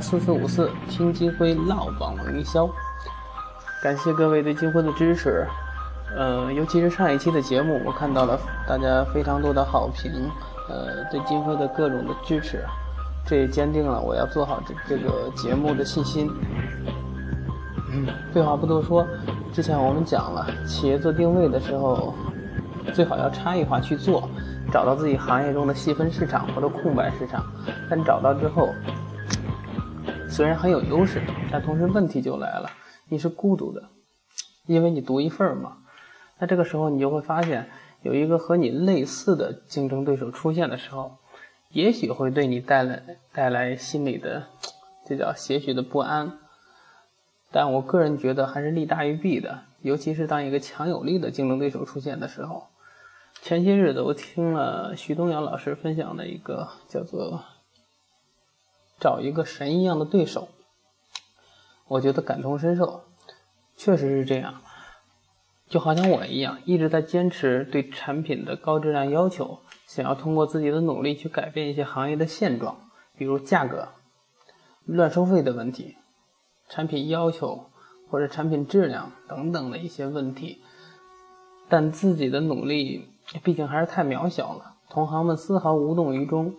四四五四听金辉唠网络营销，感谢各位对金辉的支持。呃，尤其是上一期的节目，我看到了大家非常多的好评，呃，对金辉的各种的支持，这也坚定了我要做好这这个节目的信心。嗯，废话不多说，之前我们讲了，企业做定位的时候，最好要差异化去做，找到自己行业中的细分市场或者空白市场。但找到之后，虽然很有优势，但同时问题就来了，你是孤独的，因为你独一份嘛。那这个时候你就会发现，有一个和你类似的竞争对手出现的时候，也许会对你带来带来心理的，这叫些许的不安。但我个人觉得还是利大于弊的，尤其是当一个强有力的竞争对手出现的时候。前些日子我听了徐东阳老师分享的一个叫做“找一个神一样的对手”，我觉得感同身受，确实是这样。就好像我一样，一直在坚持对产品的高质量要求，想要通过自己的努力去改变一些行业的现状，比如价格、乱收费的问题。产品要求或者产品质量等等的一些问题，但自己的努力毕竟还是太渺小了，同行们丝毫无动于衷，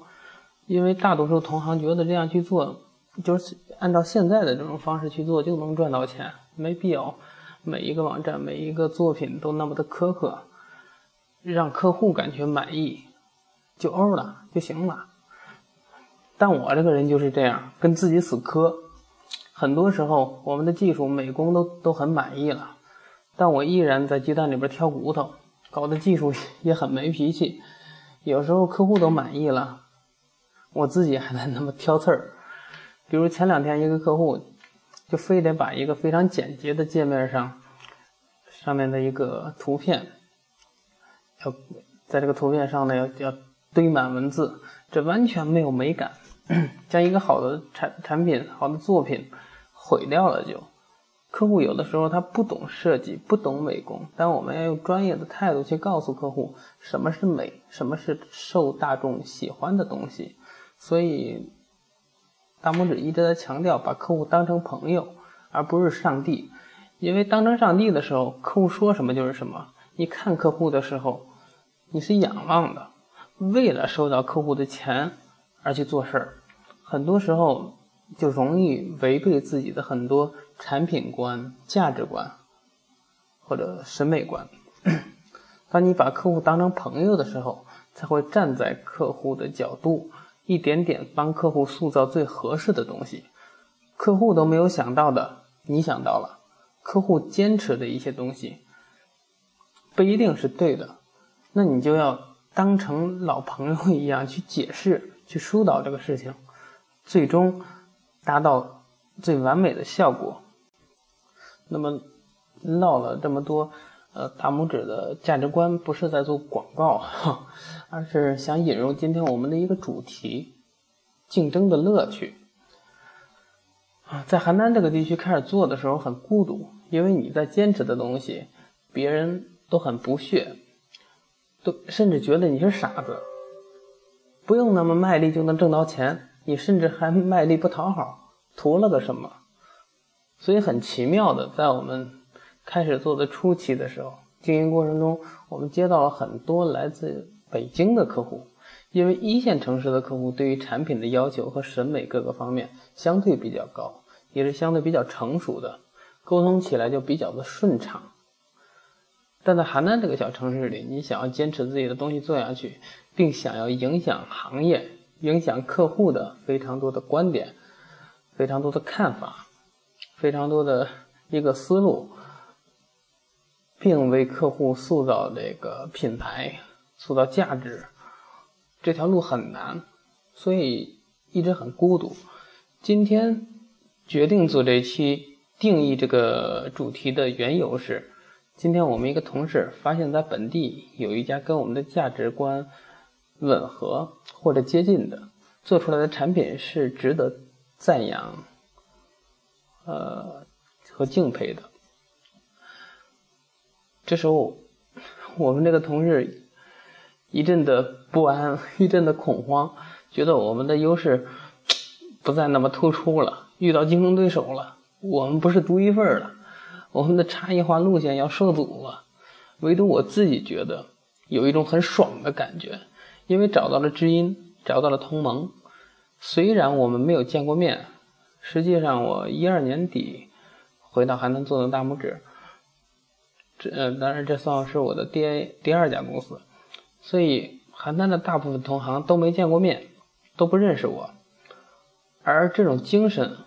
因为大多数同行觉得这样去做，就是按照现在的这种方式去做就能赚到钱，没必要每一个网站每一个作品都那么的苛刻，让客户感觉满意就 O 了就行了。但我这个人就是这样，跟自己死磕。很多时候，我们的技术美工都都很满意了，但我依然在鸡蛋里边挑骨头，搞的技术 也很没脾气。有时候客户都满意了，我自己还在那么挑刺儿。比如前两天一个客户，就非得把一个非常简洁的界面上，上面的一个图片，要在这个图片上呢要要堆满文字，这完全没有美感，将一个好的产产品、好的作品。毁掉了就，客户有的时候他不懂设计，不懂美工，但我们要用专业的态度去告诉客户什么是美，什么是受大众喜欢的东西。所以，大拇指一直在强调把客户当成朋友，而不是上帝。因为当成上帝的时候，客户说什么就是什么。你看客户的时候，你是仰望的，为了收到客户的钱而去做事儿，很多时候。就容易违背自己的很多产品观、价值观或者审美观。当你把客户当成朋友的时候，才会站在客户的角度，一点点帮客户塑造最合适的东西。客户都没有想到的，你想到了。客户坚持的一些东西，不一定是对的，那你就要当成老朋友一样去解释、去疏导这个事情，最终。达到最完美的效果。那么唠了这么多，呃，大拇指的价值观不是在做广告哈，而是想引入今天我们的一个主题：竞争的乐趣。啊，在邯郸这个地区开始做的时候很孤独，因为你在坚持的东西，别人都很不屑，都甚至觉得你是傻子，不用那么卖力就能挣到钱。你甚至还卖力不讨好，图了个什么？所以很奇妙的，在我们开始做的初期的时候，经营过程中，我们接到了很多来自北京的客户，因为一线城市的客户对于产品的要求和审美各个方面相对比较高，也是相对比较成熟的，沟通起来就比较的顺畅。但在邯郸这个小城市里，你想要坚持自己的东西做下去，并想要影响行业。影响客户的非常多的观点，非常多的看法，非常多的一个思路，并为客户塑造这个品牌、塑造价值，这条路很难，所以一直很孤独。今天决定做这期定义这个主题的缘由是，今天我们一个同事发现，在本地有一家跟我们的价值观。吻合或者接近的，做出来的产品是值得赞扬，呃和敬佩的。这时候，我们这个同事一阵的不安，一阵的恐慌，觉得我们的优势不再那么突出了。遇到竞争对手了，我们不是独一份了，我们的差异化路线要受阻了。唯独我自己觉得有一种很爽的感觉，因为找到了知音，找到了同盟。虽然我们没有见过面，实际上我一二年底回到邯郸做的大拇指，这呃当然这算是我的第第二家公司，所以邯郸的大部分同行都没见过面，都不认识我，而这种精神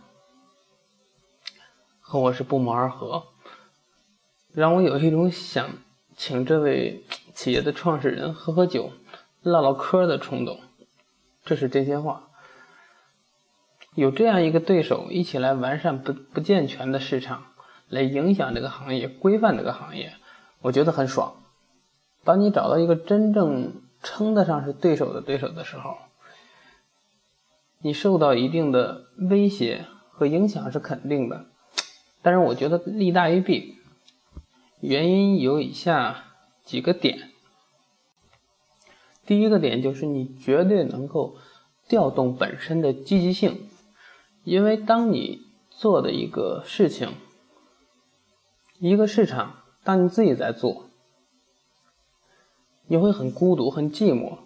和我是不谋而合，让我有一种想。请这位企业的创始人喝喝酒、唠唠嗑的冲动，这是真心话。有这样一个对手一起来完善不不健全的市场，来影响这个行业、规范这个行业，我觉得很爽。当你找到一个真正称得上是对手的对手的时候，你受到一定的威胁和影响是肯定的，但是我觉得利大于弊。原因有以下几个点。第一个点就是你绝对能够调动本身的积极性，因为当你做的一个事情、一个市场，当你自己在做，你会很孤独、很寂寞，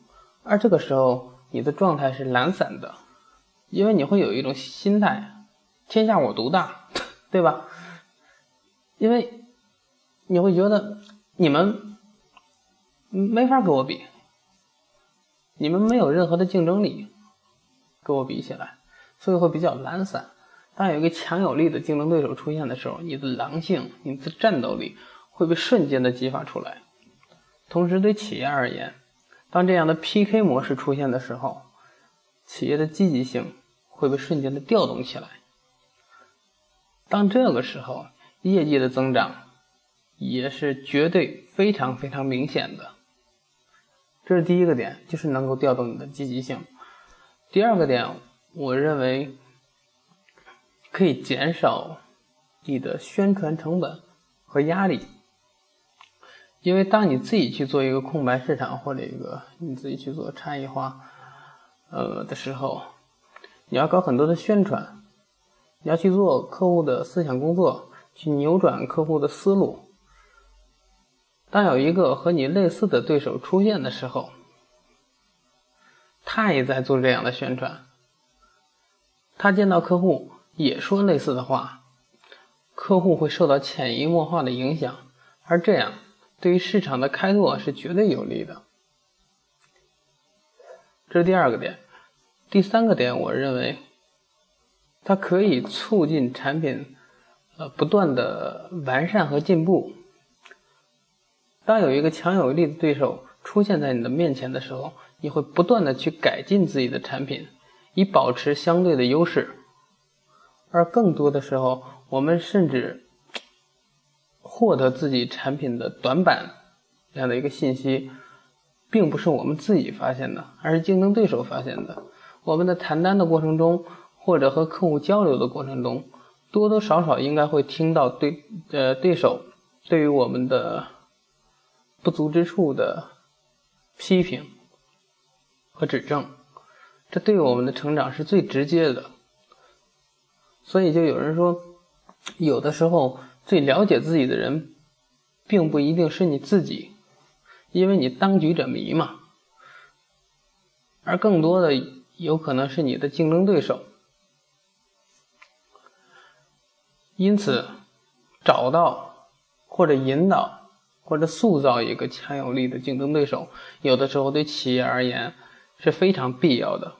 而这个时候你的状态是懒散的，因为你会有一种心态：天下我独大，对吧？因为。你会觉得你们没法跟我比，你们没有任何的竞争力跟我比起来，所以会比较懒散。当有一个强有力的竞争对手出现的时候，你的狼性、你的战斗力会被瞬间的激发出来。同时，对企业而言，当这样的 PK 模式出现的时候，企业的积极性会被瞬间的调动起来。当这个时候，业绩的增长。也是绝对非常非常明显的，这是第一个点，就是能够调动你的积极性。第二个点，我认为可以减少你的宣传成本和压力，因为当你自己去做一个空白市场或者一个你自己去做差异化，呃的时候，你要搞很多的宣传，你要去做客户的思想工作，去扭转客户的思路。当有一个和你类似的对手出现的时候，他也在做这样的宣传。他见到客户也说类似的话，客户会受到潜移默化的影响，而这样对于市场的开拓是绝对有利的。这是第二个点。第三个点，我认为它可以促进产品呃不断的完善和进步。当有一个强有力的对手出现在你的面前的时候，你会不断的去改进自己的产品，以保持相对的优势。而更多的时候，我们甚至获得自己产品的短板这样的一个信息，并不是我们自己发现的，而是竞争对手发现的。我们的谈单的过程中，或者和客户交流的过程中，多多少少应该会听到对呃对手对于我们的。不足之处的批评和指正，这对我们的成长是最直接的。所以就有人说，有的时候最了解自己的人，并不一定是你自己，因为你当局者迷嘛。而更多的有可能是你的竞争对手。因此，找到或者引导。或者塑造一个强有力的竞争对手，有的时候对企业而言是非常必要的。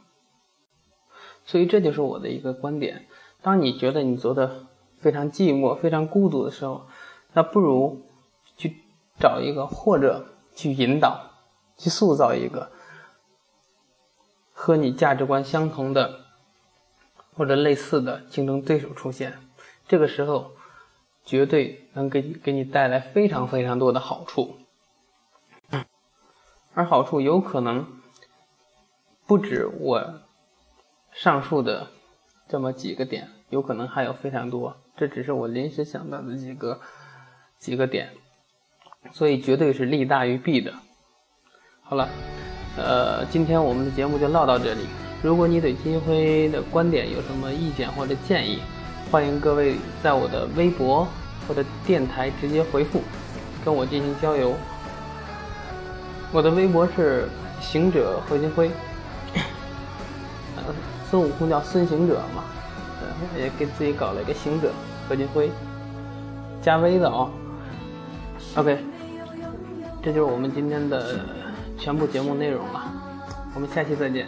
所以这就是我的一个观点：当你觉得你做的非常寂寞、非常孤独的时候，那不如去找一个，或者去引导、去塑造一个和你价值观相同的或者类似的竞争对手出现。这个时候。绝对能给给你带来非常非常多的好处，而好处有可能不止我上述的这么几个点，有可能还有非常多。这只是我临时想到的几个几个点，所以绝对是利大于弊的。好了，呃，今天我们的节目就唠到这里。如果你对金辉的观点有什么意见或者建议，欢迎各位在我的微博或者电台直接回复，跟我进行交流。我的微博是行者何金辉，呃，孙悟空叫孙行者嘛，也给自己搞了一个行者何金辉，加微的啊。OK，这就是我们今天的全部节目内容了，我们下期再见。